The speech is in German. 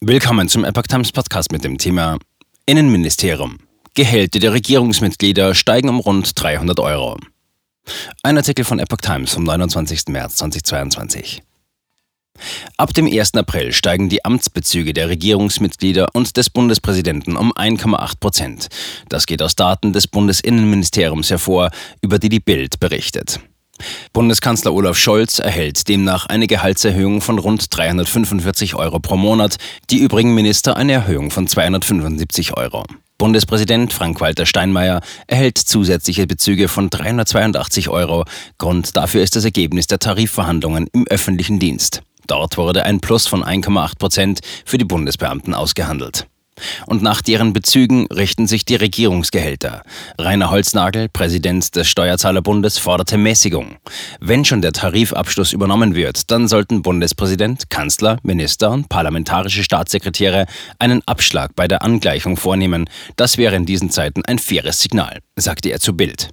Willkommen zum Epoch Times Podcast mit dem Thema Innenministerium. Gehälter der Regierungsmitglieder steigen um rund 300 Euro. Ein Artikel von Epoch Times vom 29. März 2022. Ab dem 1. April steigen die Amtsbezüge der Regierungsmitglieder und des Bundespräsidenten um 1,8 Prozent. Das geht aus Daten des Bundesinnenministeriums hervor, über die die Bild berichtet. Bundeskanzler Olaf Scholz erhält demnach eine Gehaltserhöhung von rund 345 Euro pro Monat, die übrigen Minister eine Erhöhung von 275 Euro. Bundespräsident Frank-Walter Steinmeier erhält zusätzliche Bezüge von 382 Euro. Grund dafür ist das Ergebnis der Tarifverhandlungen im öffentlichen Dienst. Dort wurde ein Plus von 1,8 Prozent für die Bundesbeamten ausgehandelt. Und nach deren Bezügen richten sich die Regierungsgehälter. Rainer Holznagel, Präsident des Steuerzahlerbundes, forderte Mäßigung. Wenn schon der Tarifabschluss übernommen wird, dann sollten Bundespräsident, Kanzler, Minister und parlamentarische Staatssekretäre einen Abschlag bei der Angleichung vornehmen. Das wäre in diesen Zeiten ein faires Signal, sagte er zu Bild.